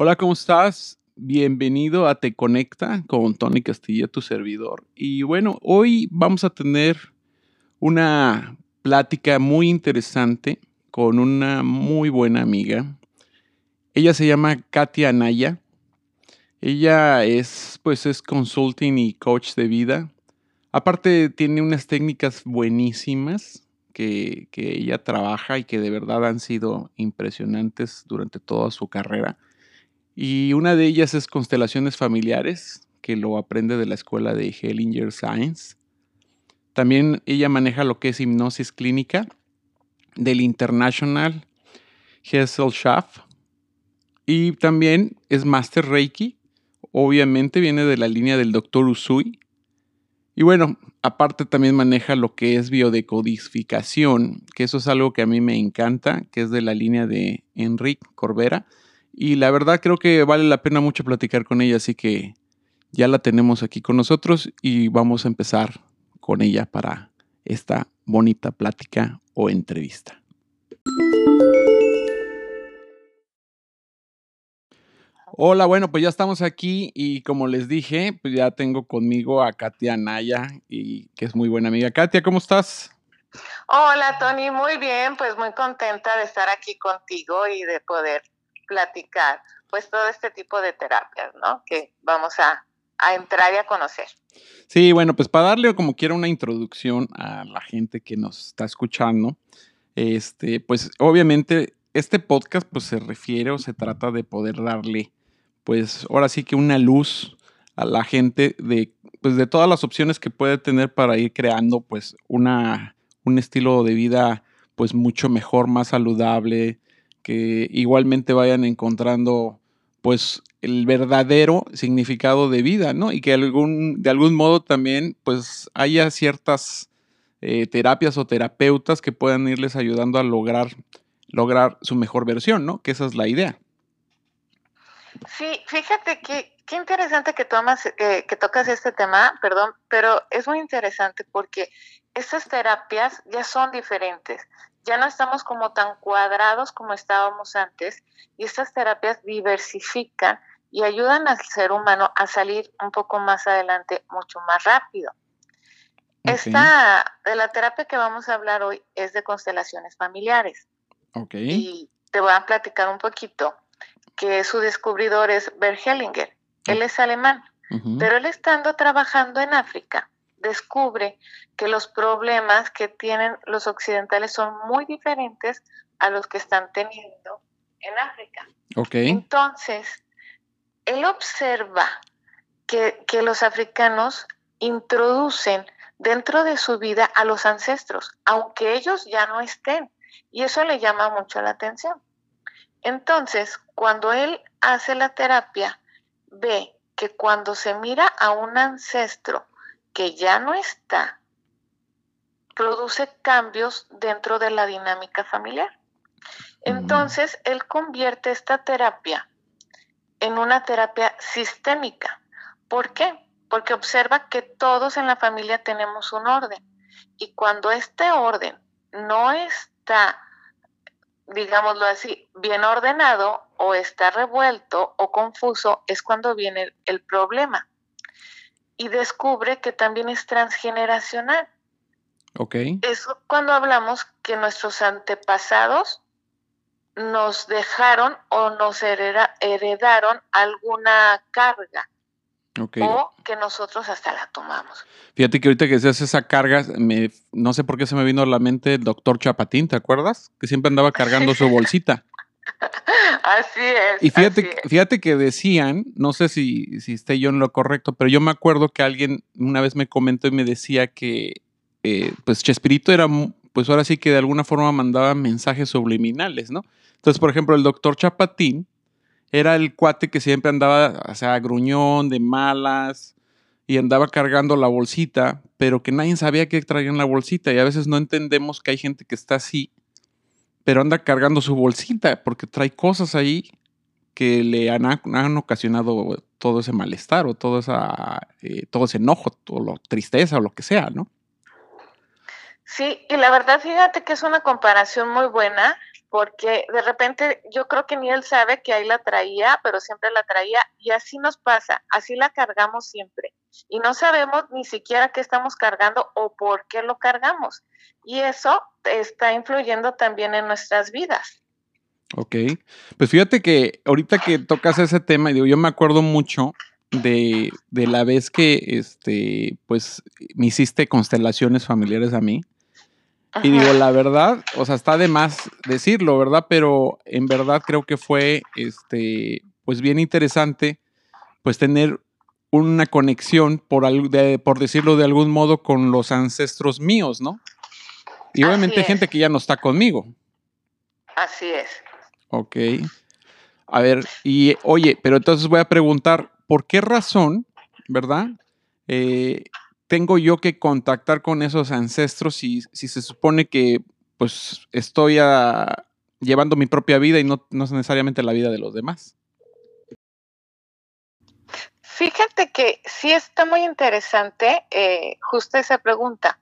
Hola, ¿cómo estás? Bienvenido a Te Conecta con Tony Castilla, tu servidor. Y bueno, hoy vamos a tener una plática muy interesante con una muy buena amiga. Ella se llama Katia Anaya. Ella es, pues, es consulting y coach de vida. Aparte, tiene unas técnicas buenísimas que, que ella trabaja y que de verdad han sido impresionantes durante toda su carrera. Y una de ellas es constelaciones familiares, que lo aprende de la escuela de Hellinger Science. También ella maneja lo que es hipnosis clínica del International Gesellschaft. Y también es Master Reiki. Obviamente viene de la línea del Dr. Usui. Y bueno, aparte también maneja lo que es biodecodificación, que eso es algo que a mí me encanta, que es de la línea de Enrique Corbera y la verdad creo que vale la pena mucho platicar con ella, así que ya la tenemos aquí con nosotros y vamos a empezar con ella para esta bonita plática o entrevista. Hola, bueno, pues ya estamos aquí y como les dije, pues ya tengo conmigo a Katia Naya, y que es muy buena amiga. Katia, ¿cómo estás? Hola, Tony, muy bien, pues muy contenta de estar aquí contigo y de poder platicar, pues todo este tipo de terapias, ¿no? Que vamos a, entrar y a conocer. Sí, bueno, pues para darle como quiera una introducción a la gente que nos está escuchando, este, pues obviamente este podcast pues se refiere o se trata de poder darle, pues ahora sí que una luz a la gente de, pues de todas las opciones que puede tener para ir creando pues una, un estilo de vida pues mucho mejor, más saludable, que igualmente vayan encontrando pues el verdadero significado de vida, ¿no? Y que algún, de algún modo también pues haya ciertas eh, terapias o terapeutas que puedan irles ayudando a lograr, lograr su mejor versión, ¿no? Que esa es la idea. Sí, fíjate que qué interesante que tomas, eh, que tocas este tema, perdón, pero es muy interesante porque estas terapias ya son diferentes ya no estamos como tan cuadrados como estábamos antes y estas terapias diversifican y ayudan al ser humano a salir un poco más adelante mucho más rápido. Esta, de la terapia que vamos a hablar hoy es de constelaciones familiares. Okay. Y te voy a platicar un poquito que su descubridor es Bert Hellinger. Él es alemán, pero él estando trabajando en África, descubre que los problemas que tienen los occidentales son muy diferentes a los que están teniendo en África. Okay. Entonces, él observa que, que los africanos introducen dentro de su vida a los ancestros, aunque ellos ya no estén, y eso le llama mucho la atención. Entonces, cuando él hace la terapia, ve que cuando se mira a un ancestro que ya no está, produce cambios dentro de la dinámica familiar. Entonces, él convierte esta terapia en una terapia sistémica. ¿Por qué? Porque observa que todos en la familia tenemos un orden. Y cuando este orden no está, digámoslo así, bien ordenado o está revuelto o confuso, es cuando viene el problema y descubre que también es transgeneracional. Ok. Es cuando hablamos que nuestros antepasados nos dejaron o nos heredaron alguna carga. Okay. O que nosotros hasta la tomamos. Fíjate que ahorita que hace esa carga, me, no sé por qué se me vino a la mente el doctor Chapatín, ¿te acuerdas? Que siempre andaba cargando su bolsita. Así es. Y fíjate, fíjate que decían, no sé si, si esté yo en lo correcto, pero yo me acuerdo que alguien una vez me comentó y me decía que eh, pues Chespirito era, pues ahora sí que de alguna forma mandaba mensajes subliminales, ¿no? Entonces, por ejemplo, el doctor Chapatín era el cuate que siempre andaba, o sea, gruñón, de malas, y andaba cargando la bolsita, pero que nadie sabía que traía en la bolsita, y a veces no entendemos que hay gente que está así pero anda cargando su bolsita porque trae cosas ahí que le han, ocasionado todo ese malestar o todo, esa, eh, todo ese enojo, o la tristeza o lo que sea, ¿no? Sí, y la verdad, fíjate que es una comparación muy buena porque de repente yo creo que ni él sabe que ahí la traía, pero siempre la traía y así nos pasa, así la cargamos siempre y no sabemos ni siquiera qué estamos cargando o por qué lo cargamos y eso está influyendo también en nuestras vidas. Ok, pues fíjate que ahorita que tocas ese tema, digo, yo me acuerdo mucho de, de la vez que, este, pues, me hiciste constelaciones familiares a mí. Y digo, la verdad, o sea, está de más decirlo, ¿verdad? Pero en verdad creo que fue, este, pues bien interesante, pues tener una conexión, por, por decirlo de algún modo, con los ancestros míos, ¿no? Y obviamente gente que ya no está conmigo. Así es. Ok. A ver, y oye, pero entonces voy a preguntar, ¿por qué razón, verdad? Eh, tengo yo que contactar con esos ancestros si, si se supone que pues estoy llevando mi propia vida y no, no necesariamente la vida de los demás? Fíjate que sí está muy interesante eh, justo esa pregunta.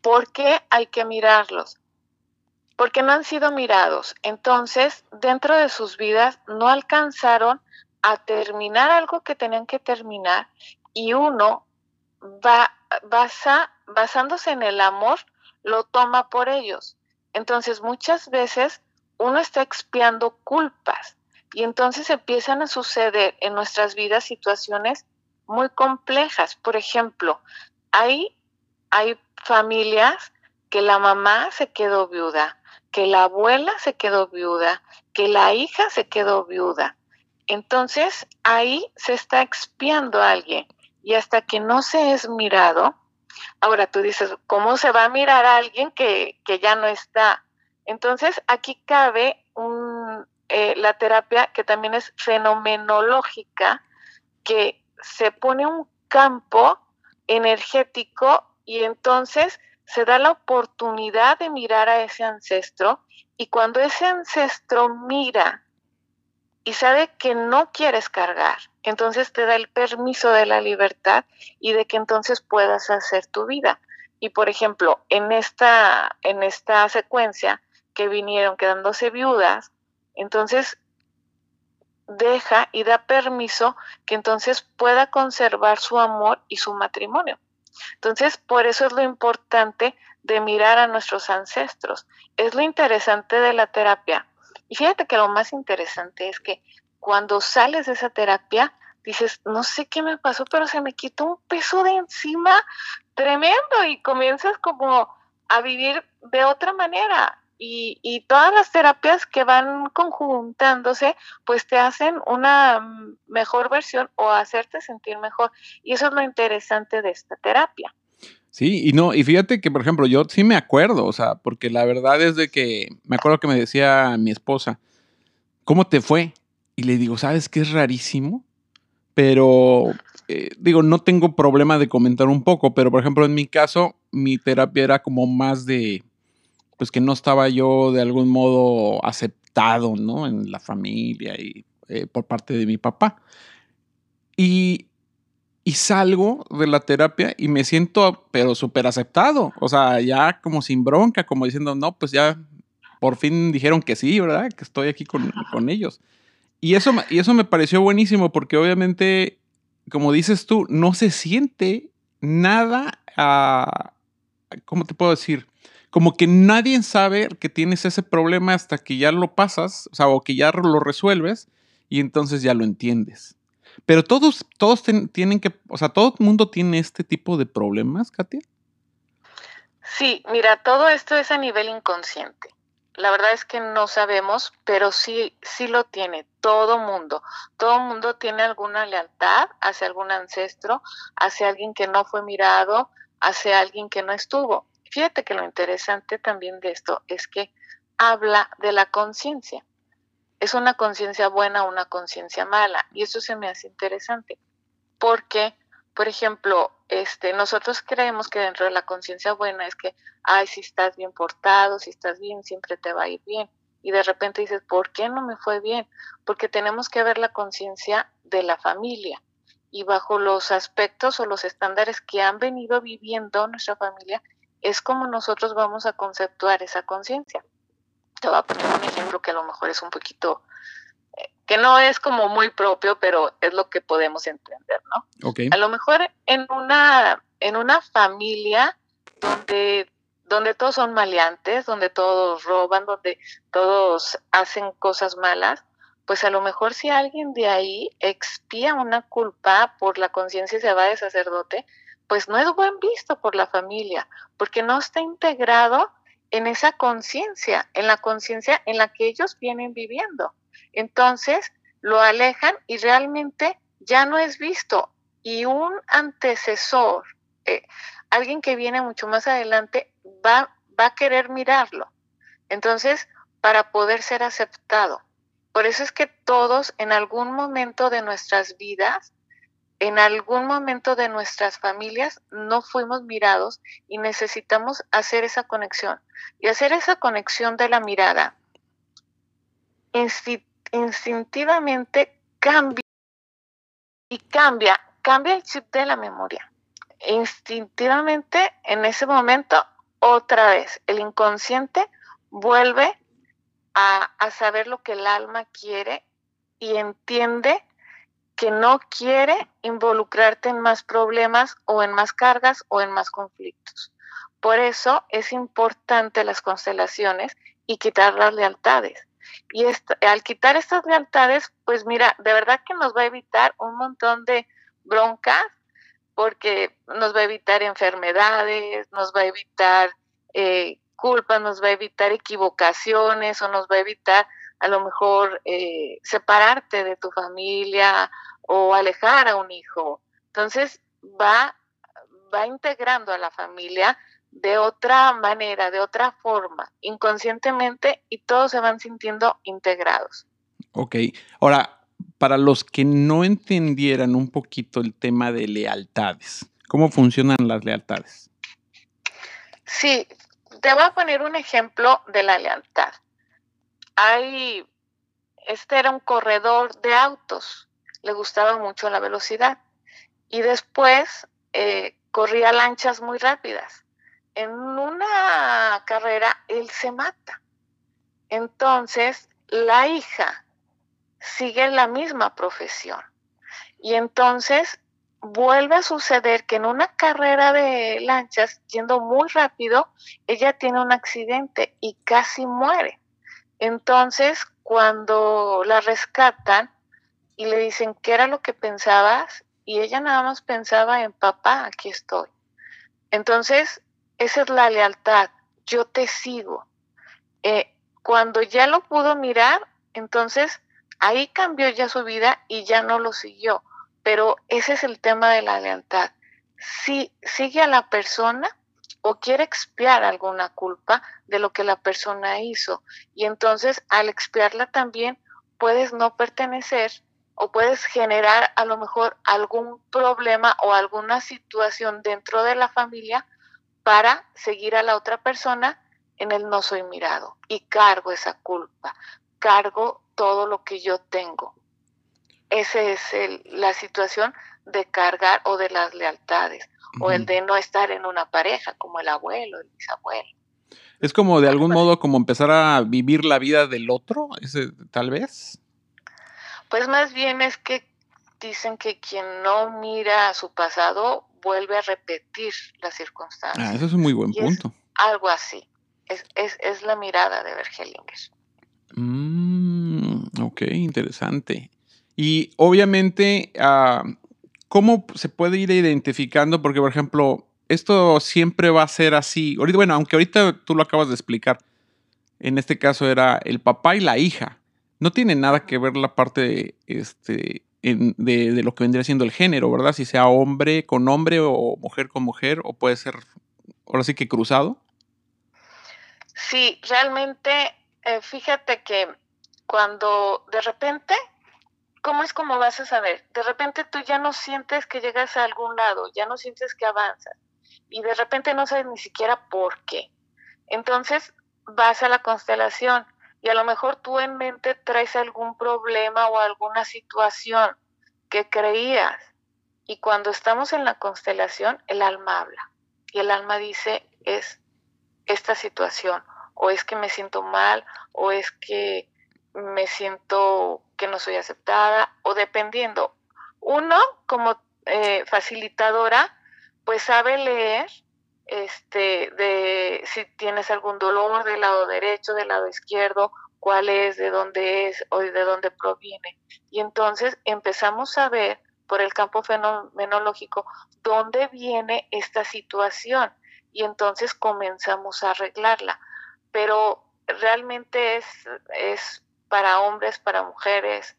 ¿Por qué hay que mirarlos? Porque no han sido mirados. Entonces, dentro de sus vidas no alcanzaron a terminar algo que tenían que terminar y uno va, basa, basándose en el amor, lo toma por ellos. Entonces muchas veces uno está expiando culpas y entonces empiezan a suceder en nuestras vidas situaciones muy complejas. Por ejemplo, hay, hay familias que la mamá se quedó viuda, que la abuela se quedó viuda, que la hija se quedó viuda. Entonces ahí se está expiando a alguien y hasta que no se es mirado, ahora tú dices, ¿cómo se va a mirar a alguien que, que ya no está? Entonces aquí cabe un, eh, la terapia que también es fenomenológica, que se pone un campo energético y entonces se da la oportunidad de mirar a ese ancestro y cuando ese ancestro mira y sabe que no quieres cargar, entonces te da el permiso de la libertad y de que entonces puedas hacer tu vida. Y por ejemplo, en esta, en esta secuencia que vinieron quedándose viudas, entonces deja y da permiso que entonces pueda conservar su amor y su matrimonio. Entonces, por eso es lo importante de mirar a nuestros ancestros. Es lo interesante de la terapia. Y fíjate que lo más interesante es que cuando sales de esa terapia, dices, no sé qué me pasó, pero se me quitó un peso de encima tremendo y comienzas como a vivir de otra manera. Y, todas las terapias que van conjuntándose, pues te hacen una mejor versión o hacerte sentir mejor. Y eso es lo interesante de esta terapia. Sí, y no, y fíjate que, por ejemplo, yo sí me acuerdo, o sea, porque la verdad es de que me acuerdo que me decía mi esposa, ¿cómo te fue? Y le digo, ¿sabes qué es rarísimo? Pero, eh, digo, no tengo problema de comentar un poco, pero por ejemplo, en mi caso, mi terapia era como más de, pues que no estaba yo de algún modo aceptado, ¿no? En la familia y eh, por parte de mi papá. Y, y salgo de la terapia y me siento, pero súper aceptado. O sea, ya como sin bronca, como diciendo, no, pues ya por fin dijeron que sí, ¿verdad? Que estoy aquí con, con ellos. Y eso, y eso me pareció buenísimo porque obviamente, como dices tú, no se siente nada, a, ¿cómo te puedo decir? Como que nadie sabe que tienes ese problema hasta que ya lo pasas, o sea, o que ya lo resuelves y entonces ya lo entiendes. Pero todos, todos tienen que, o sea, todo el mundo tiene este tipo de problemas, Katia. Sí, mira, todo esto es a nivel inconsciente. La verdad es que no sabemos, pero sí, sí lo tiene todo mundo. Todo mundo tiene alguna lealtad hacia algún ancestro, hacia alguien que no fue mirado, hacia alguien que no estuvo. Fíjate que lo interesante también de esto es que habla de la conciencia. Es una conciencia buena una conciencia mala. Y eso se me hace interesante. Porque, por ejemplo, este, nosotros creemos que dentro de la conciencia buena es que, ay, si estás bien portado, si estás bien, siempre te va a ir bien. Y de repente dices, ¿por qué no me fue bien? Porque tenemos que ver la conciencia de la familia y bajo los aspectos o los estándares que han venido viviendo nuestra familia es como nosotros vamos a conceptuar esa conciencia. te voy a poner un ejemplo que a lo mejor es un poquito, eh, que no es como muy propio, pero es lo que podemos entender, ¿no? Okay. A lo mejor en una, en una familia donde, donde todos son maleantes, donde todos roban, donde todos hacen cosas malas, pues a lo mejor si alguien de ahí expía una culpa por la conciencia y se va de sacerdote, pues no es buen visto por la familia, porque no está integrado en esa conciencia, en la conciencia en la que ellos vienen viviendo. Entonces, lo alejan y realmente ya no es visto. Y un antecesor, eh, alguien que viene mucho más adelante, va, va a querer mirarlo. Entonces, para poder ser aceptado. Por eso es que todos en algún momento de nuestras vidas en algún momento de nuestras familias no fuimos mirados y necesitamos hacer esa conexión. Y hacer esa conexión de la mirada instintivamente cambia y cambia, cambia el chip de la memoria. Instintivamente en ese momento, otra vez, el inconsciente vuelve a, a saber lo que el alma quiere y entiende que no quiere involucrarte en más problemas o en más cargas o en más conflictos. Por eso es importante las constelaciones y quitar las lealtades. Y al quitar estas lealtades, pues mira, de verdad que nos va a evitar un montón de broncas, porque nos va a evitar enfermedades, nos va a evitar eh, culpas, nos va a evitar equivocaciones o nos va a evitar a lo mejor eh, separarte de tu familia o alejar a un hijo. Entonces va, va integrando a la familia de otra manera, de otra forma, inconscientemente, y todos se van sintiendo integrados. Ok, ahora, para los que no entendieran un poquito el tema de lealtades, ¿cómo funcionan las lealtades? Sí, te voy a poner un ejemplo de la lealtad. Hay, este era un corredor de autos le gustaba mucho la velocidad. Y después eh, corría lanchas muy rápidas. En una carrera él se mata. Entonces la hija sigue la misma profesión. Y entonces vuelve a suceder que en una carrera de lanchas, yendo muy rápido, ella tiene un accidente y casi muere. Entonces, cuando la rescatan, y le dicen, ¿qué era lo que pensabas? Y ella nada más pensaba en, papá, aquí estoy. Entonces, esa es la lealtad, yo te sigo. Eh, cuando ya lo pudo mirar, entonces ahí cambió ya su vida y ya no lo siguió. Pero ese es el tema de la lealtad. Si sigue a la persona o quiere expiar alguna culpa de lo que la persona hizo. Y entonces al expiarla también puedes no pertenecer o puedes generar a lo mejor algún problema o alguna situación dentro de la familia para seguir a la otra persona en el no soy mirado y cargo esa culpa, cargo todo lo que yo tengo. Esa es la situación de cargar o de las lealtades o el de no estar en una pareja como el abuelo, el bisabuelo. Es como de algún modo como empezar a vivir la vida del otro, ese, tal vez. Pues más bien es que dicen que quien no mira a su pasado vuelve a repetir las circunstancias. Ah, eso es un muy buen punto. algo así. Es, es, es, la mirada de Bergelinger. Mm, ok, interesante. Y obviamente, uh, ¿cómo se puede ir identificando? Porque, por ejemplo, esto siempre va a ser así. Ahorita, bueno, aunque ahorita tú lo acabas de explicar, en este caso era el papá y la hija no tiene nada que ver la parte este, de, lo que vendría siendo el género, ¿verdad? Si sea hombre con hombre o mujer con mujer, o puede ser, ahora sí que cruzado. Sí, realmente, eh, fíjate que cuando de repente, ¿cómo es como vas a saber? De repente tú ya no sientes que llegas a algún lado, ya no sientes que avanzas, y de repente no sabes ni siquiera por qué. Entonces vas a la constelación y a lo mejor tú en mente traes algún problema o alguna situación que creías. Y cuando estamos en la constelación, el alma habla. Y el alma dice, es esta situación, o es que me siento mal, o es que me siento que no soy aceptada o dependiendo. Uno, como eh, facilitadora, pues sabe leer este, de si tienes algún dolor del lado derecho, del lado izquierdo, cuál es, de dónde es o de dónde proviene. Y entonces empezamos a ver por el campo fenomenológico dónde viene esta situación y entonces comenzamos a arreglarla. Pero realmente es, es para hombres, para mujeres.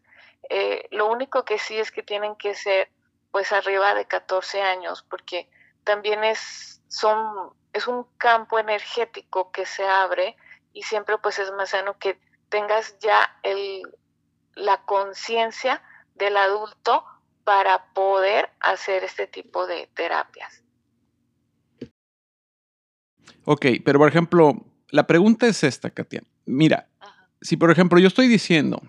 Eh, lo único que sí es que tienen que ser pues arriba de 14 años, porque también es, son, es un campo energético que se abre y siempre pues es más sano que tengas ya el, la conciencia del adulto para poder hacer este tipo de terapias. Ok, pero por ejemplo, la pregunta es esta, Katia. Mira, si por ejemplo yo estoy diciendo,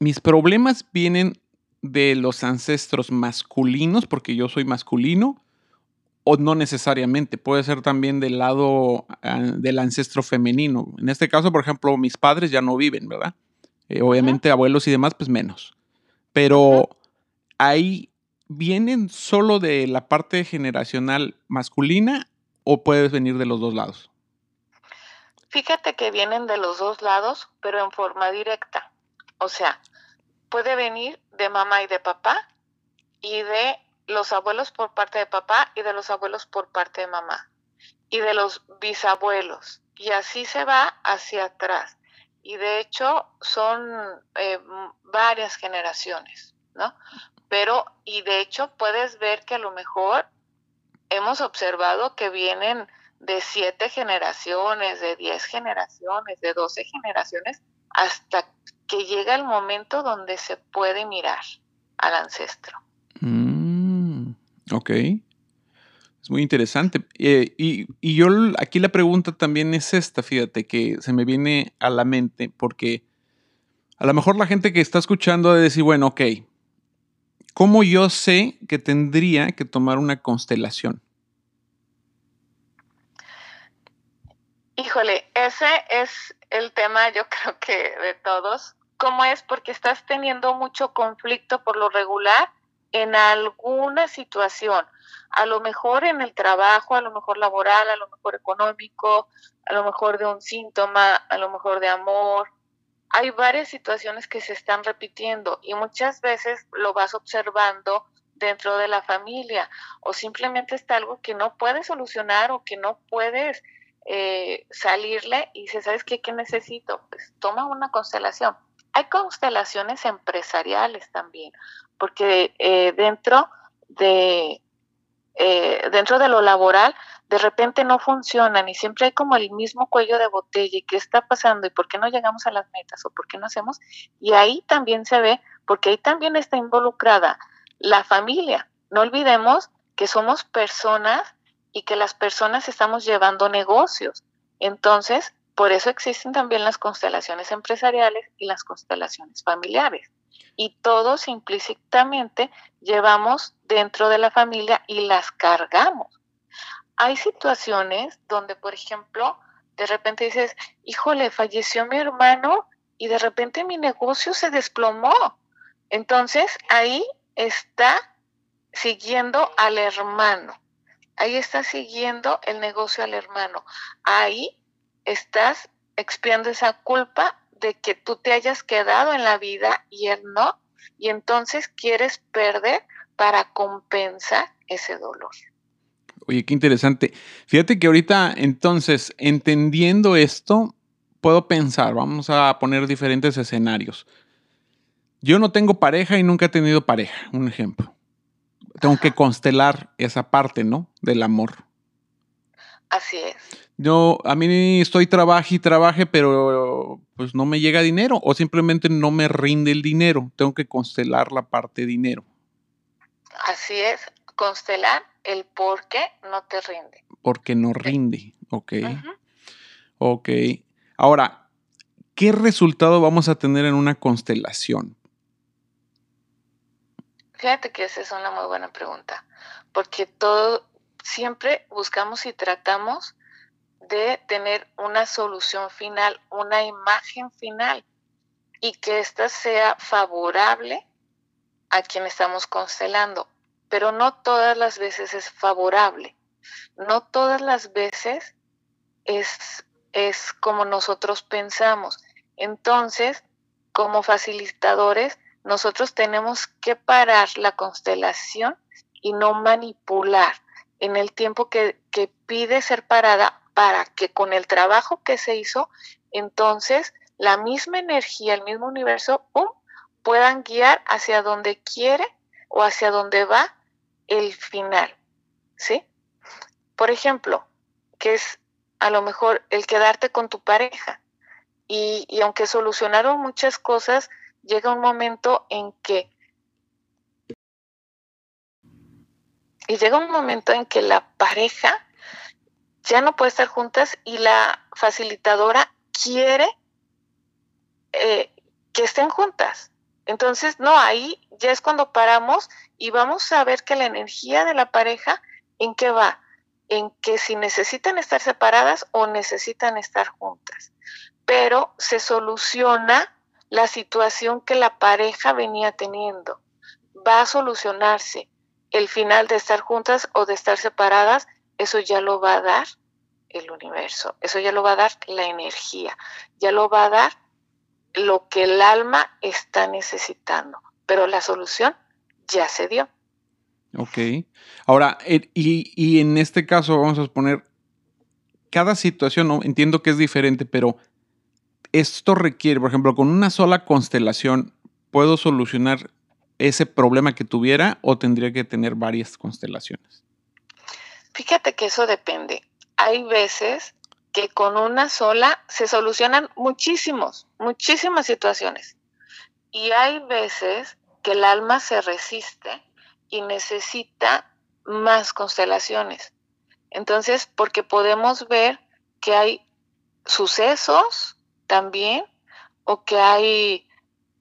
mis problemas vienen de los ancestros masculinos, porque yo soy masculino, o no necesariamente, puede ser también del lado ah, del ancestro femenino. En este caso, por ejemplo, mis padres ya no viven, ¿verdad? Eh, obviamente abuelos y demás, pues menos. Pero ahí vienen solo de la parte generacional masculina o puedes venir de los dos lados. Fíjate que vienen de los dos lados, pero en forma directa. O sea, puede venir de mamá y de papá y de los abuelos por parte de papá y de los abuelos por parte de mamá y de los bisabuelos. Y así se va hacia atrás. Y de hecho son eh, varias generaciones, ¿no? Pero, y de hecho puedes ver que a lo mejor hemos observado que vienen de siete generaciones, de diez generaciones, de doce generaciones, hasta que llega el momento donde se puede mirar al ancestro. Mm, ok. Es muy interesante. Eh, y, y, yo aquí la pregunta también es esta, fíjate, que se me viene a la mente, porque a lo mejor la gente que está escuchando de decir, bueno, ok, ¿cómo yo sé que tendría que tomar una constelación? Híjole, ese es el tema yo creo que de todos, ¿Cómo es? Porque estás teniendo mucho conflicto por lo regular en alguna situación, a lo mejor en el trabajo, a lo mejor laboral, a lo mejor económico, a lo mejor de un síntoma, a lo mejor de amor. Hay varias situaciones que se están repitiendo y muchas veces lo vas observando dentro de la familia o simplemente está algo que no puedes solucionar o que no puedes eh, salirle y dices, ¿sabes qué? ¿Qué necesito? Pues toma una constelación hay constelaciones empresariales también, porque eh, dentro de eh, dentro de lo laboral de repente no funcionan y siempre hay como el mismo cuello de botella y qué está pasando y por qué no llegamos a las metas o por qué no hacemos y ahí también se ve porque ahí también está involucrada la familia. No olvidemos que somos personas y que las personas estamos llevando negocios. Entonces, por eso existen también las constelaciones empresariales y las constelaciones familiares. Y todos implícitamente llevamos dentro de la familia y las cargamos. Hay situaciones donde, por ejemplo, de repente dices, híjole, falleció mi hermano y de repente mi negocio se desplomó. Entonces ahí está siguiendo al hermano. Ahí está siguiendo el negocio al hermano. Ahí estás expiando esa culpa de que tú te hayas quedado en la vida y él no, y entonces quieres perder para compensar ese dolor. Oye, qué interesante. Fíjate que ahorita, entonces, entendiendo esto, puedo pensar, vamos a poner diferentes escenarios. Yo no tengo pareja y nunca he tenido pareja, un ejemplo. Tengo que constelar esa parte, ¿no? Del amor. Así es. Yo, a mí estoy trabaje y trabaje, pero pues no me llega dinero o simplemente no me rinde el dinero. Tengo que constelar la parte dinero. Así es, constelar el por qué no te rinde. Porque no rinde, ok. Ok. Ahora, ¿qué resultado vamos a tener en una constelación? Fíjate que esa es una muy buena pregunta, porque todo, siempre buscamos y tratamos de tener una solución final, una imagen final y que ésta sea favorable a quien estamos constelando. Pero no todas las veces es favorable, no todas las veces es, es como nosotros pensamos. Entonces, como facilitadores, nosotros tenemos que parar la constelación y no manipular en el tiempo que, pide ser parada para que con el trabajo que se hizo, entonces la misma energía, el mismo universo, ¡pum!, puedan guiar hacia donde quiere o hacia donde va el final, ¿sí? Por ejemplo, que es a lo mejor el quedarte con tu pareja y aunque solucionaron muchas cosas, llega un momento en que y llega un momento en que la pareja ya no puede estar juntas y la facilitadora quiere eh, que estén juntas. Entonces, no, ahí ya es cuando paramos y vamos a ver que la energía de la pareja, ¿en qué va? En que si necesitan estar separadas o necesitan estar juntas. Pero se soluciona la situación que la pareja venía teniendo. Va a solucionarse. El final de estar juntas o de estar separadas, eso ya lo va a dar el universo, eso ya lo va a dar la energía, ya lo va a dar lo que el alma está necesitando, pero la solución ya se dio. Ok. Ahora, eh, y, y en este caso vamos a exponer cada situación, ¿no? entiendo que es diferente, pero esto requiere, por ejemplo, con una sola constelación, ¿puedo solucionar ese problema que tuviera o tendría que tener varias constelaciones? Fíjate que eso depende. Hay veces que con una sola se solucionan muchísimos, muchísimas situaciones. Y hay veces que el alma se resiste y necesita más constelaciones. Entonces, porque podemos ver que hay sucesos también, o que hay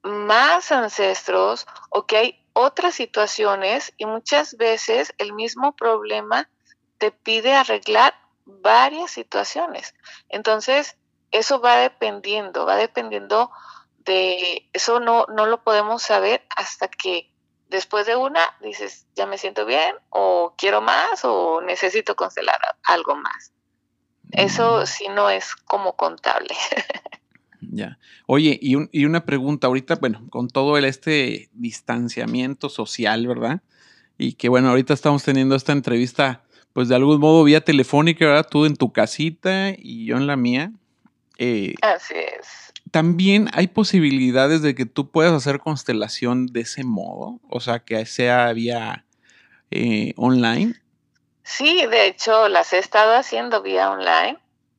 más ancestros, o que hay otras situaciones, y muchas veces el mismo problema te pide arreglar varias situaciones. Entonces, eso va dependiendo, va dependiendo de, eso no, no lo podemos saber hasta que después de una dices, ya me siento bien, o quiero más, o necesito constelar algo más. Eso sí no es como contable. Ya. Oye, y, y, una pregunta ahorita, bueno, con todo el, este distanciamiento social, ¿verdad? Y que bueno, ahorita estamos teniendo esta entrevista pues de algún modo vía telefónica, ¿verdad? Tú en tu casita y yo en la mía. Eh, Así es. También hay posibilidades de que tú puedas hacer constelación de ese modo, o sea, que sea vía eh, online. Sí, de hecho las he estado haciendo vía online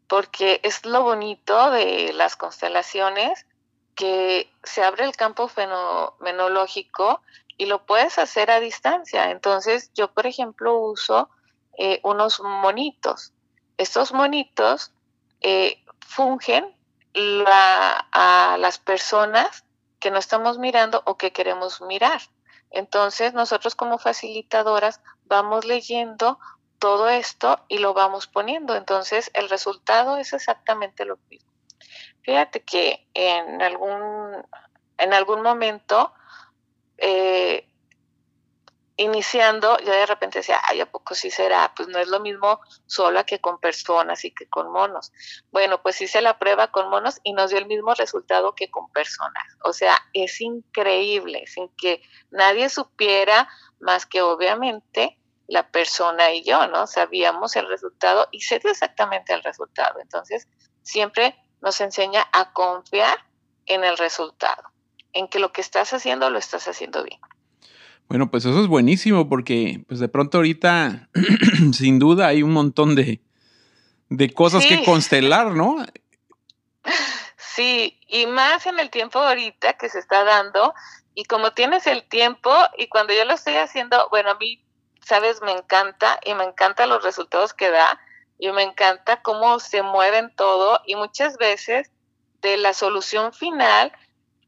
porque es lo bonito de las constelaciones que se abre el campo fenomenológico y lo puedes hacer a distancia. Entonces yo, por ejemplo, uso eh, unos monitos. Estos monitos eh, fungen a las personas que no estamos mirando o que queremos mirar. Entonces nosotros como facilitadoras vamos leyendo todo esto y lo vamos poniendo. Entonces el resultado es exactamente lo mismo. Fíjate que en algún, en algún momento eh, iniciando, yo de repente decía, ay, ¿a poco sí será? Pues no es lo mismo sola que con personas y que con monos. Bueno, pues hice la prueba con monos y nos dio el mismo resultado que con personas. O sea, es increíble, sin que nadie supiera más que obviamente la persona y yo, ¿no? Sabíamos el resultado y se dio exactamente el resultado. Entonces, siempre nos enseña a confiar en el resultado, en que lo que estás haciendo lo estás haciendo bien. Bueno, pues eso es buenísimo porque pues de pronto ahorita sin duda hay un montón de, de cosas que constelar, ¿no? Sí, y más en el tiempo ahorita que se está dando y como tienes el tiempo y cuando yo lo estoy haciendo, bueno, a mí, sabes, me encanta y me encantan los resultados que da y me encanta cómo se mueven todo y muchas veces de la solución final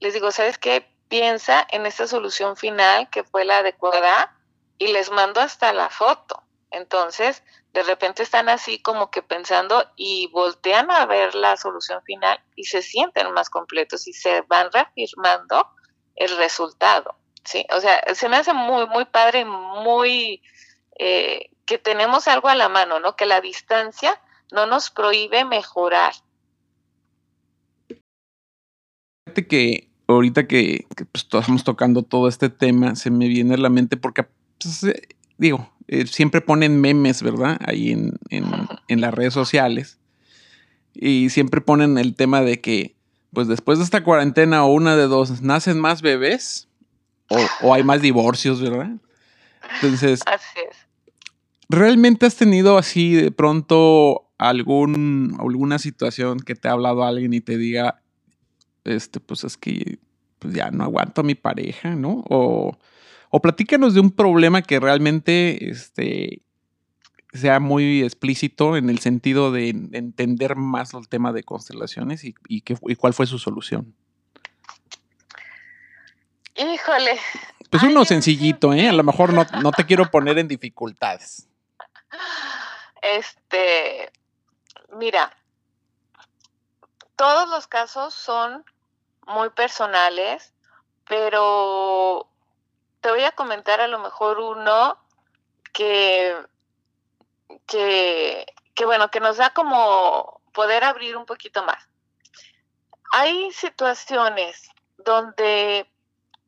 les digo, ¿sabes qué? piensa en esta solución final que fue la adecuada y les mando hasta la foto. Entonces, de repente están así como que pensando y voltean a ver la solución final y se sienten más completos y se van reafirmando el resultado, ¿sí? O sea, se me hace muy, muy padre, muy eh, que tenemos algo a la mano, ¿no? Que la distancia no nos prohíbe mejorar. Fíjate que ahorita que, pues, estamos tocando todo este tema, se me viene a la mente porque, pues, eh, digo, eh, siempre ponen memes, ¿verdad? Ahí en, en, las redes sociales. Y siempre ponen el tema de que, pues después de esta cuarentena o una de dos, nacen más bebés o, o hay más divorcios, ¿verdad? Entonces, Así es. ¿realmente has tenido así de pronto algún, alguna situación que te ha hablado alguien y te diga, este, pues es que pues ya no aguanto a mi pareja, ¿no? O, o platícanos de un problema que realmente este, sea muy explícito en el sentido de, entender más el tema de constelaciones y, y, cuál fue su solución. Híjole. Pues uno sencillito, ¿eh? A lo mejor no, no te quiero poner en dificultades. Este, mira, todos los casos son muy personales, pero te voy a comentar a lo mejor uno que, que, bueno, que nos da como poder abrir un poquito más. Hay situaciones donde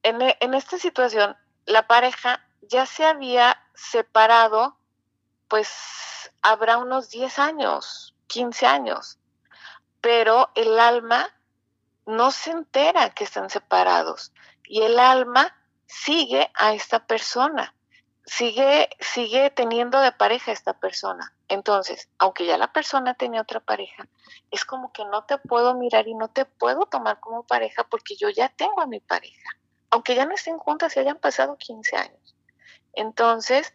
en, en esta situación la pareja ya se había separado, pues habrá unos 10 años, 15 años, pero el alma no se entera que están separados y el alma sigue a esta persona, sigue, sigue teniendo de pareja a esta persona. Entonces, aunque ya la persona tenía otra pareja, es como que no te puedo mirar y no te puedo tomar como pareja porque yo ya tengo a mi pareja, aunque ya no estén juntas y hayan pasado 15 años. Entonces,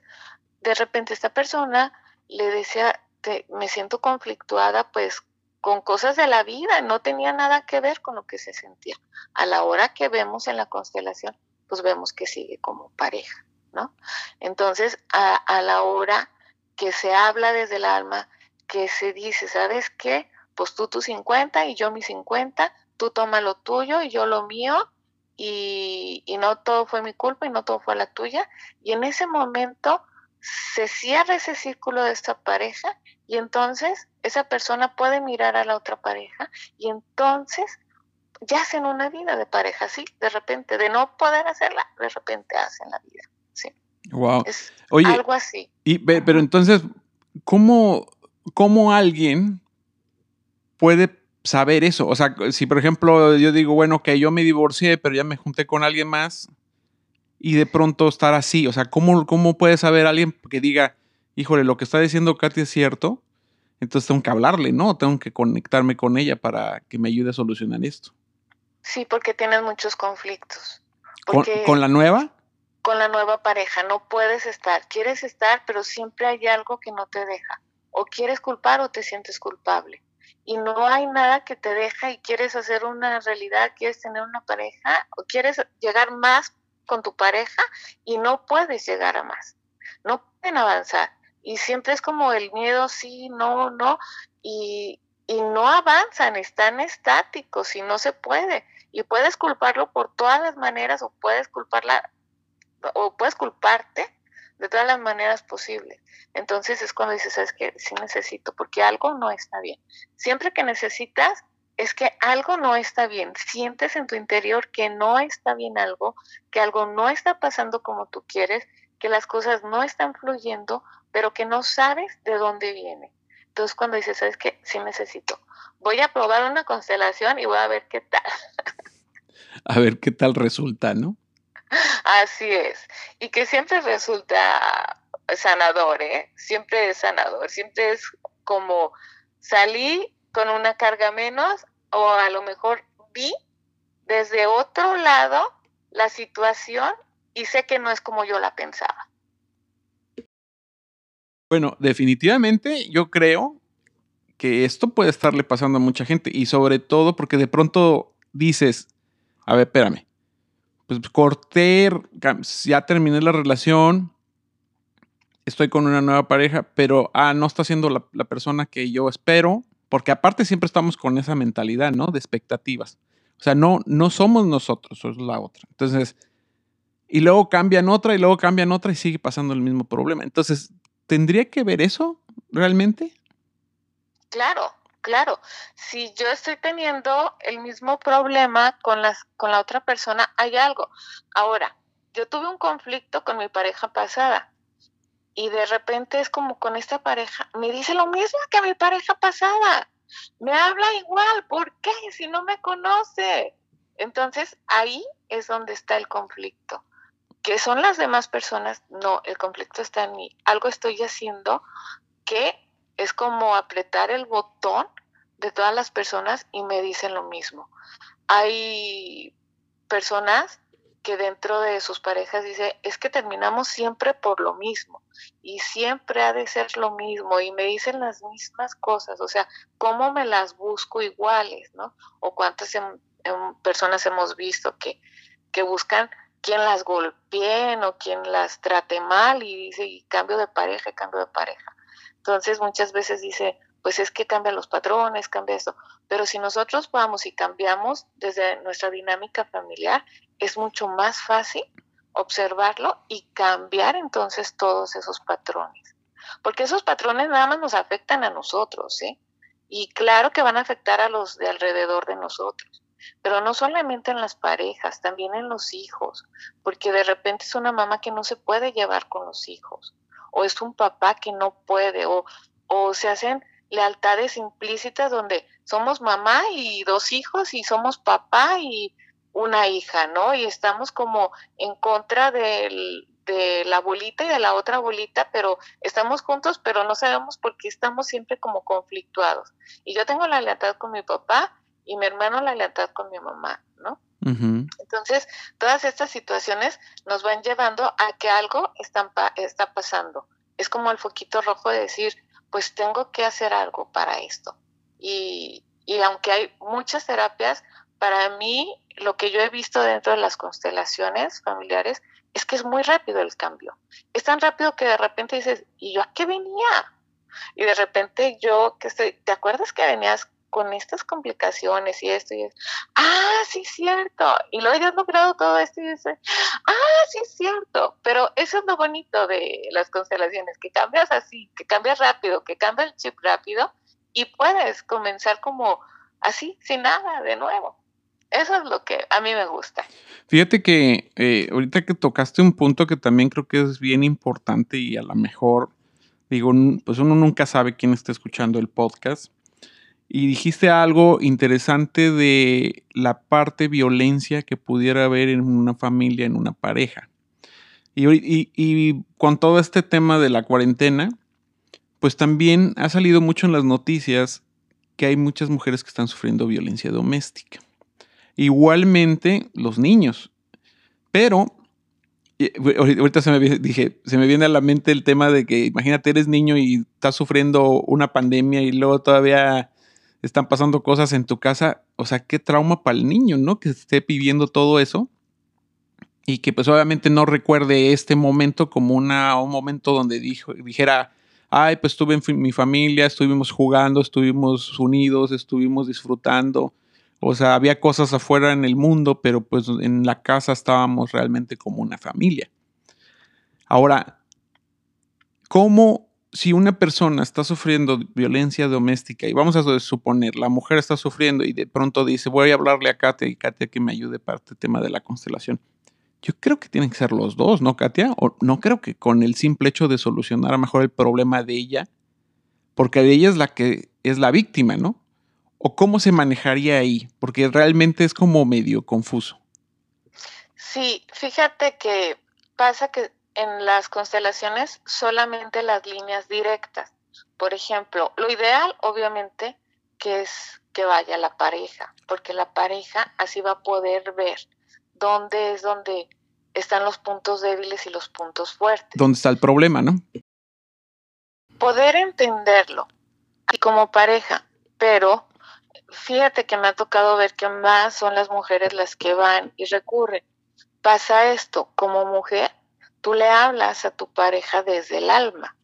de repente esta persona le decía, te, me siento conflictuada pues con cosas de la vida, no tenía nada que ver con lo que se sentía. A la hora que vemos en la constelación, pues vemos que sigue como pareja, ¿no? Entonces, a, la hora que se habla desde el alma, que se dice, ¿sabes qué? Pues tú tus 50 y yo mis 50, tú toma lo tuyo y yo lo mío, y, y no todo fue mi culpa y no todo fue la tuya. Y en ese momento se cierra ese círculo de esta pareja y entonces esa persona puede mirar a la otra pareja y entonces ya hacen una vida de pareja, sí, de repente, de no poder hacerla, de repente hacen la vida, sí. Wow. Es Oye, algo así. Y, pero entonces, ¿cómo, ¿cómo alguien puede saber eso? O sea, si por ejemplo yo digo, bueno, que yo me divorcié, pero ya me junté con alguien más y de pronto estar así, o sea, ¿cómo, cómo puede saber alguien que diga, híjole, lo que está diciendo Katy es cierto? Entonces tengo que hablarle, ¿no? Tengo que conectarme con ella para que me ayude a solucionar esto. Sí, porque tienes muchos conflictos. ¿Con, la nueva? Con la nueva pareja, no puedes estar. Quieres estar, pero siempre hay algo que no te deja. O quieres culpar o te sientes culpable. Y no hay nada que te deja y quieres hacer una realidad, quieres tener una pareja o quieres llegar más con tu pareja y no puedes llegar a más. No pueden avanzar. Y siempre es como el miedo, sí, no, no. Y, y no avanzan, están estáticos y no se puede. Y puedes culparlo por todas las maneras o puedes culparla o puedes culparte de todas las maneras posibles. Entonces es cuando dices, sabes que sí necesito, porque algo no está bien. Siempre que necesitas, es que algo no está bien. Sientes en tu interior que no está bien algo, que algo no está pasando como tú quieres, que las cosas no están fluyendo, pero que no sabes de dónde viene. Entonces cuando dices, ¿sabes qué? Sí necesito. Voy a probar una constelación y voy a ver qué tal. a ver qué tal resulta, ¿no? Así es. Y que siempre resulta sanador, ¿eh? Siempre es sanador. Siempre es como salí con una carga menos o a lo mejor vi desde otro lado la situación y sé que no es como yo la pensaba. Bueno, definitivamente yo creo que esto puede estarle pasando a mucha gente y sobre todo porque de pronto dices, a ver, espérame, pues corté, ya terminé la relación, estoy con una nueva pareja, pero ah, no está siendo la, la persona que yo espero, porque aparte siempre estamos con esa mentalidad, ¿no? De expectativas. O sea, no, no somos nosotros, es la otra. Entonces, y luego cambian otra y luego cambian otra y sigue pasando el mismo problema. Entonces, ¿tendría que ver eso realmente? Claro, claro. Si yo estoy teniendo el mismo problema con, las, con la otra persona, hay algo. Ahora, yo tuve un conflicto con mi pareja pasada y de repente es como con esta pareja, me dice lo mismo que mi pareja pasada, me habla igual, ¿por qué? Si no me conoce. Entonces ahí es donde está el conflicto. Que son las demás personas, no, el conflicto está en mí. Algo estoy haciendo que es como apretar el botón de todas las personas y me dicen lo mismo. Hay personas que dentro de sus parejas dice, es que terminamos siempre por lo mismo y siempre ha de ser lo mismo y me dicen las mismas cosas, o sea, ¿cómo me las busco iguales, no? O cuántas personas hemos visto que, que buscan quien las golpeen o quien las trate mal y dice, y cambio de pareja, cambio de pareja. Entonces muchas veces dice, pues es que cambia los patrones, cambia esto. Pero si nosotros vamos y cambiamos desde nuestra dinámica familiar, es mucho más fácil observarlo y cambiar entonces todos esos patrones. Porque esos patrones nada más nos afectan a nosotros, ¿eh? Y claro que van a afectar a los de alrededor de nosotros, pero no solamente en las parejas, también en los hijos, porque de repente es una mamá que no se puede llevar con los hijos, o es un papá que no puede, o, o se hacen lealtades implícitas donde somos mamá y dos hijos y somos papá y una hija, ¿no? Y estamos como en contra de la abuelita y de la otra abuelita, pero estamos juntos, pero no sabemos por qué estamos siempre como conflictuados. Y yo tengo la lealtad con mi papá y mi hermano la lealtad con mi mamá, ¿no? Entonces, todas estas situaciones nos van llevando a que algo está, está pasando. Es como el foquito rojo de decir, pues tengo que hacer algo para esto. Y, y aunque hay muchas terapias, para mí lo que yo he visto dentro de las constelaciones familiares es que es muy rápido el cambio. Es tan rápido que de repente dices, ¿y yo a qué venía? Y de repente yo, que estoy, ¿te acuerdas que venías con estas complicaciones y esto y esto? Ah, sí, cierto. Y luego ya has logrado todo esto y dices, ah, sí, cierto. Pero eso es lo bonito de las constelaciones, que cambias así, que cambias rápido, que cambia el chip rápido y puedes comenzar como así, sin nada, de nuevo. Eso es lo que a mí me gusta. Fíjate que eh, ahorita que tocaste un punto que también creo que es bien importante y a lo mejor, digo, pues uno nunca sabe quién está escuchando el podcast. Y dijiste algo interesante de la parte violencia que pudiera haber en una familia, en una pareja. Y, y, con todo este tema de la cuarentena, pues también ha salido mucho en las noticias que hay muchas mujeres que están sufriendo violencia doméstica. Igualmente los niños. Pero ahorita se me, dije, se me viene a la mente el tema de que imagínate eres niño y estás sufriendo una pandemia y luego todavía están pasando cosas en tu casa. O sea, qué trauma para el niño, ¿no? Que esté pidiendo todo eso y que pues obviamente no recuerde este momento como una, un momento donde dijo, dijera, ay, pues estuve en mi familia, estuvimos jugando, estuvimos unidos, estuvimos disfrutando o sea, había cosas afuera en el mundo, pero pues en la casa estábamos realmente como una familia. Ahora, ¿cómo si una persona está sufriendo violencia doméstica y vamos a suponer, la mujer está sufriendo y de pronto dice, voy a hablarle a Katia y Katia que me ayude para este tema de la constelación. Yo creo que tienen que ser los dos, ¿no, Katia? O no creo que con el simple hecho de solucionar a lo mejor el problema de ella, porque ella es la que es la víctima, ¿no? ¿O cómo se manejaría ahí? Porque realmente es como medio confuso. Sí, fíjate que pasa que en las constelaciones solamente las líneas directas. Por ejemplo, lo ideal obviamente que es que vaya la pareja, porque la pareja así va a poder ver dónde es donde están los puntos débiles y los puntos fuertes. ¿Dónde está el problema, no? Poder entenderlo y como pareja, pero fíjate que me ha tocado ver que más son las mujeres las que van y recurren. Pasa esto, como mujer, tú le hablas a tu pareja desde el alma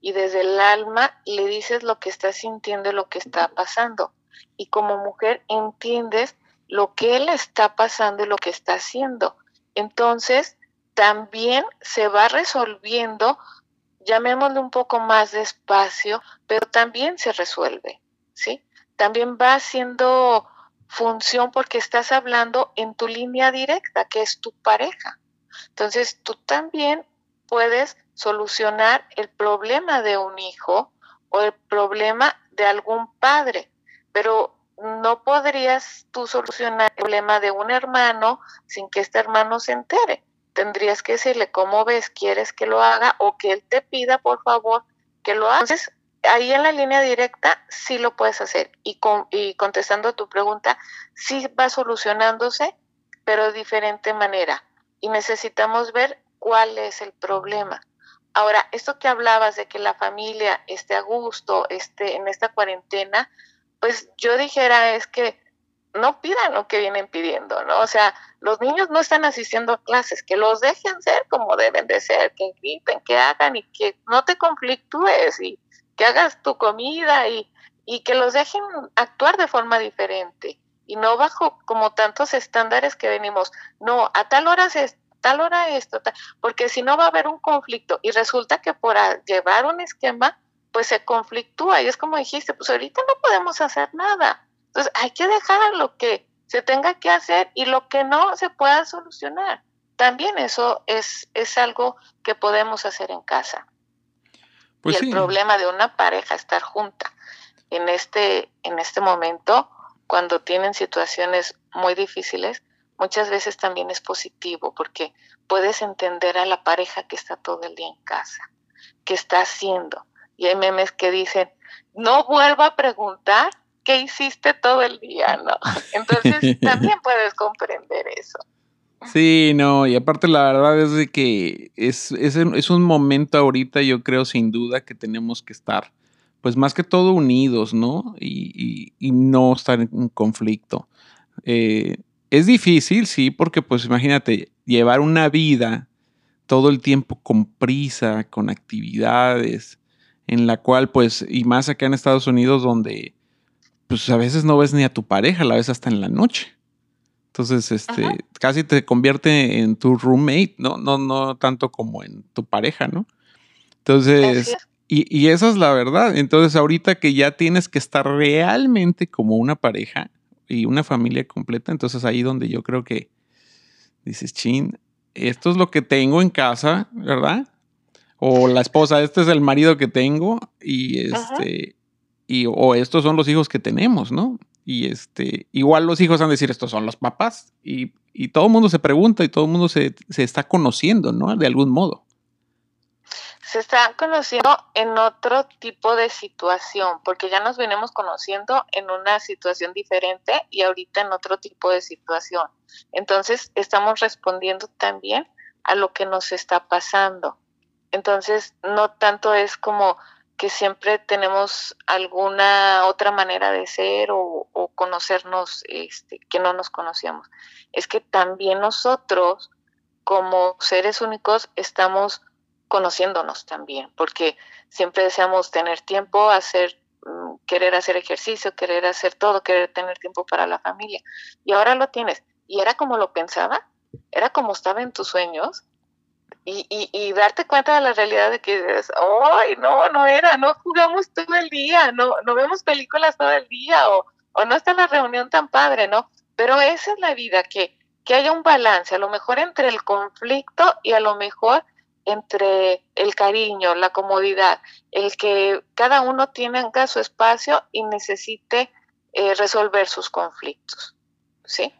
y desde el alma le dices lo que estás sintiendo y lo que está pasando. Y como mujer entiendes lo que él está pasando y lo que está haciendo. Entonces, también se va resolviendo, llamémosle un poco más despacio, pero también se resuelve, ¿sí? También va haciendo función porque estás hablando en tu línea directa, que es tu pareja. Entonces, tú también puedes solucionar el problema de un hijo o el problema de algún padre, pero no podrías tú solucionar el problema de un hermano sin que este hermano se entere. Tendrías que decirle cómo ves, quieres que lo haga o que él te pida por favor que lo haga. Entonces, ahí en la línea directa sí lo puedes hacer. Y, con, y contestando a tu pregunta, sí va solucionándose, pero de diferente manera. Y necesitamos ver cuál es el problema. Ahora, esto que hablabas de que la familia esté a gusto, esté en esta cuarentena, pues yo dijera es que no pidan lo que vienen pidiendo, ¿no? O sea, los niños no están asistiendo a clases, que los dejen ser como deben de ser, que griten, que hagan y que no te conflictúes y que hagas tu comida y, y que los dejen actuar de forma diferente y no bajo como tantos estándares que venimos, no, a tal hora se tal hora esto, porque si no va a haber un conflicto y resulta que por llevar un esquema pues se conflictúa y es como dijiste, pues ahorita no podemos hacer nada. Entonces hay que dejar lo que se tenga que hacer y lo que no se pueda solucionar. También eso es, es algo que podemos hacer en casa. Pues y el problema de una pareja estar junta en este, en este momento, cuando tienen situaciones muy difíciles, muchas veces también es positivo porque puedes entender a la pareja que está todo el día en casa, que está haciendo, y hay memes que dicen, no vuelva a preguntar qué hiciste todo el día, ¿no? Entonces también puedes comprender eso. Sí, no, y aparte la verdad es de que es, es, un momento ahorita, yo creo sin duda que tenemos que estar, pues más que todo unidos, ¿no? Y, y, no estar en conflicto. Eh, es difícil, sí, porque pues imagínate, llevar una vida todo el tiempo con prisa, con actividades, en la cual, pues, y más acá en Estados Unidos, donde, pues, a veces no ves ni a tu pareja, la ves hasta en la noche. Entonces, este, casi te convierte en tu roommate, ¿no? No, no tanto como en tu pareja, ¿no? Entonces, y, y esa es la verdad. Entonces, ahorita que ya tienes que estar realmente como una pareja y una familia completa, entonces ahí donde yo creo que dices, chin, esto es lo que tengo en casa, ¿verdad? o la esposa, este es el marido que tengo y este y o estos son los hijos que tenemos, ¿no? Y este, igual los hijos van a decir estos son los papás y, y todo el mundo se pregunta y todo el mundo se, se está conociendo, ¿no? De algún modo se está conociendo en otro tipo de situación, porque ya nos venimos conociendo en una situación diferente y ahorita en otro tipo de situación. Entonces, estamos respondiendo también a lo que nos está pasando. Entonces, no tanto es como que siempre tenemos alguna otra manera de ser o, conocernos este, que no nos conocíamos. Es que también nosotros, como seres únicos, estamos conociéndonos también, porque siempre deseamos tener tiempo, hacer, mm, querer hacer ejercicio, querer hacer todo, querer tener tiempo para la familia. Y ahora lo tienes. Y era como lo pensaba, era como estaba en tus sueños, y, y, y, darte cuenta de la realidad de que, ay, no, no era, no jugamos todo el día, no, no vemos películas todo el día, o, o no está la reunión tan padre, ¿no? Pero esa es la vida, que, que haya un balance, a lo mejor entre el conflicto y a lo mejor entre el cariño, la comodidad, el que cada uno tenga su espacio y necesite eh, resolver sus conflictos. ¿Sí?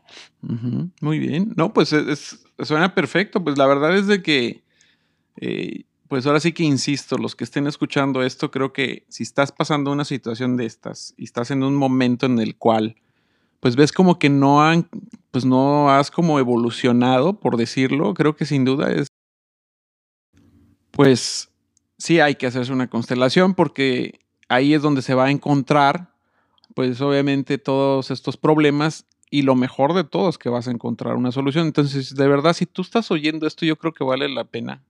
Muy bien. No, pues es, suena perfecto. Pues la verdad es de que, eh, pues ahora sí que insisto, los que estén escuchando esto, creo que si estás pasando una situación de estas y estás en un momento en el cual, pues ves como que no han, pues no has como evolucionado, por decirlo, creo que sin duda es, pues sí hay que hacerse una constelación porque ahí es donde se va a encontrar, pues obviamente todos estos problemas y lo mejor de todo es que vas a encontrar una solución. Entonces, de verdad, si tú estás oyendo esto, yo creo que vale la pena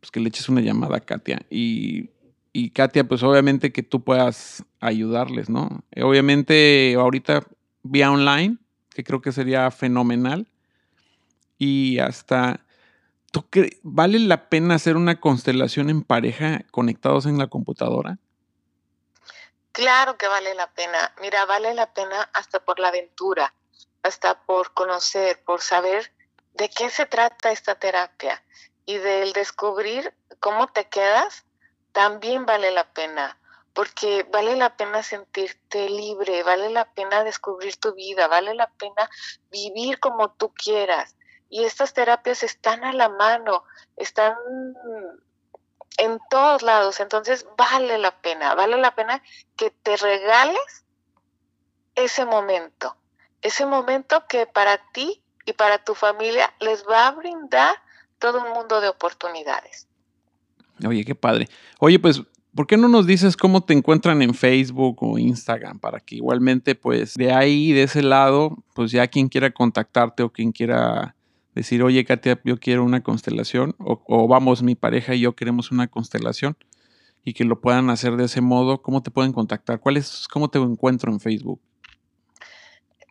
pues que le eches una llamada a Katia. Y, y Katia, pues obviamente que tú puedas ayudarles, ¿no? Obviamente ahorita vía online, que creo que sería fenomenal. Y hasta, ¿tú vale la pena hacer una constelación en pareja conectados en la computadora? Claro que vale la pena. Mira, vale la pena hasta por la aventura, hasta por conocer, por saber de qué se trata esta terapia y del descubrir cómo te quedas, también vale la pena, porque vale la pena sentirte libre, vale la pena descubrir tu vida, vale la pena vivir como tú quieras. Y estas terapias están a la mano, están en todos lados, entonces vale la pena, vale la pena que te regales ese momento, ese momento que para ti y para tu familia les va a brindar todo un mundo de oportunidades. Oye, qué padre. Oye, pues, ¿por qué no nos dices cómo te encuentran en Facebook o Instagram? Para que igualmente, pues, de ahí, de ese lado, pues ya quien quiera contactarte o quien quiera decir, oye, Katia, yo quiero una constelación, o, vamos, mi pareja y yo queremos una constelación, y que lo puedan hacer de ese modo, ¿cómo te pueden contactar? ¿Cuál es, ¿Cómo te encuentro en Facebook?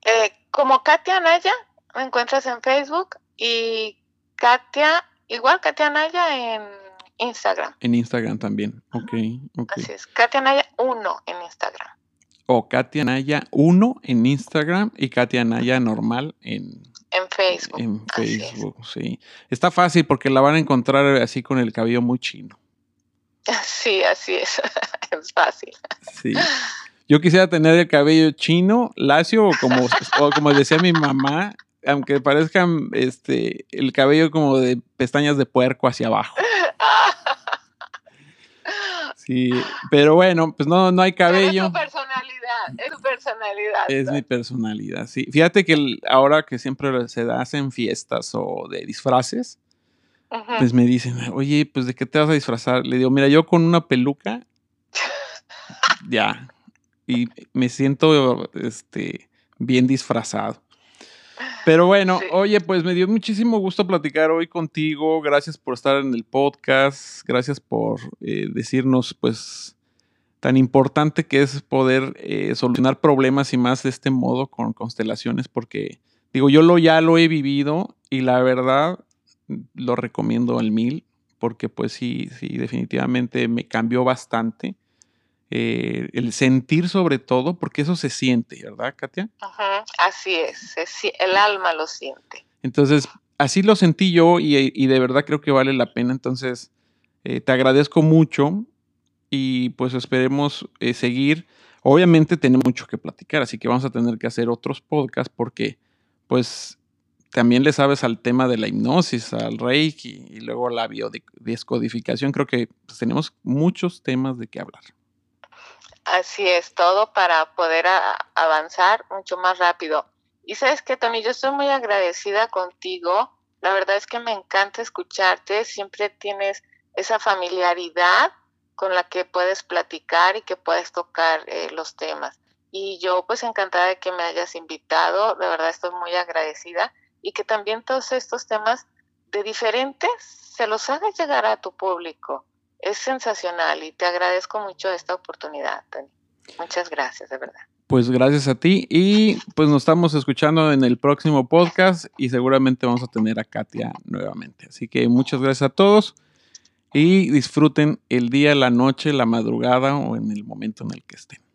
Eh, como Katia Naya, me encuentras en Facebook y Katia, igual Katia Naya en Instagram. En Instagram también, ok. Así es, Katia Naya 1 en Instagram. O Katia Naya 1 en Instagram y Katia Naya normal en, en Facebook. En Facebook, sí. Está fácil porque la van a encontrar así con el cabello muy chino. Sí, así es. es fácil. Sí. Yo quisiera tener el cabello chino, lacio, o como, como decía mi mamá, aunque parezca este, el cabello como de pestañas de puerco hacia abajo. Sí, pero bueno, pues no, no hay cabello. es tu personalidad, es tu personalidad. Es mi personalidad, sí. Fíjate que ahora que siempre se hacen fiestas o de disfraces, pues me dicen, oye, pues ¿de qué te vas a disfrazar? Le digo, mira, yo con una peluca, ya, y me siento este, bien disfrazado. Pero bueno, oye, pues me dio muchísimo gusto platicar hoy contigo. Gracias por estar en el podcast. Gracias por eh, decirnos, pues, tan importante que es poder eh, solucionar problemas y más de este modo con constelaciones, porque, digo, yo lo, ya lo he vivido y la verdad lo recomiendo al mil, porque pues sí, sí, definitivamente me cambió bastante eh, el sentir sobre todo, porque eso se siente, ¿verdad, Katia? así es, el alma lo siente. Entonces, así lo sentí yo y, de verdad creo que vale la pena. Entonces, eh, te agradezco mucho y pues esperemos eh, seguir. Obviamente tenemos mucho que platicar, así que vamos a tener que hacer otros podcasts porque pues también le sabes al tema de la hipnosis, al reiki y luego la biodescodificación. Creo que pues, tenemos muchos temas de qué hablar. Así es, todo para poder avanzar mucho más rápido. Y sabes que, Tony, yo estoy muy agradecida contigo. La verdad es que me encanta escucharte. Siempre tienes esa familiaridad con la que puedes platicar y que puedes tocar eh, los temas. Y yo pues encantada de que me hayas invitado. De verdad estoy muy agradecida. Y que también todos estos temas de diferentes se los hagas llegar a tu público es sensacional y te agradezco mucho esta oportunidad, Tony. Muchas gracias, de verdad. Pues gracias a ti y pues nos estamos escuchando en el próximo podcast y seguramente vamos a tener a Katia nuevamente. Así que muchas gracias a todos y disfruten el día, la noche, la madrugada o en el momento en el que estén.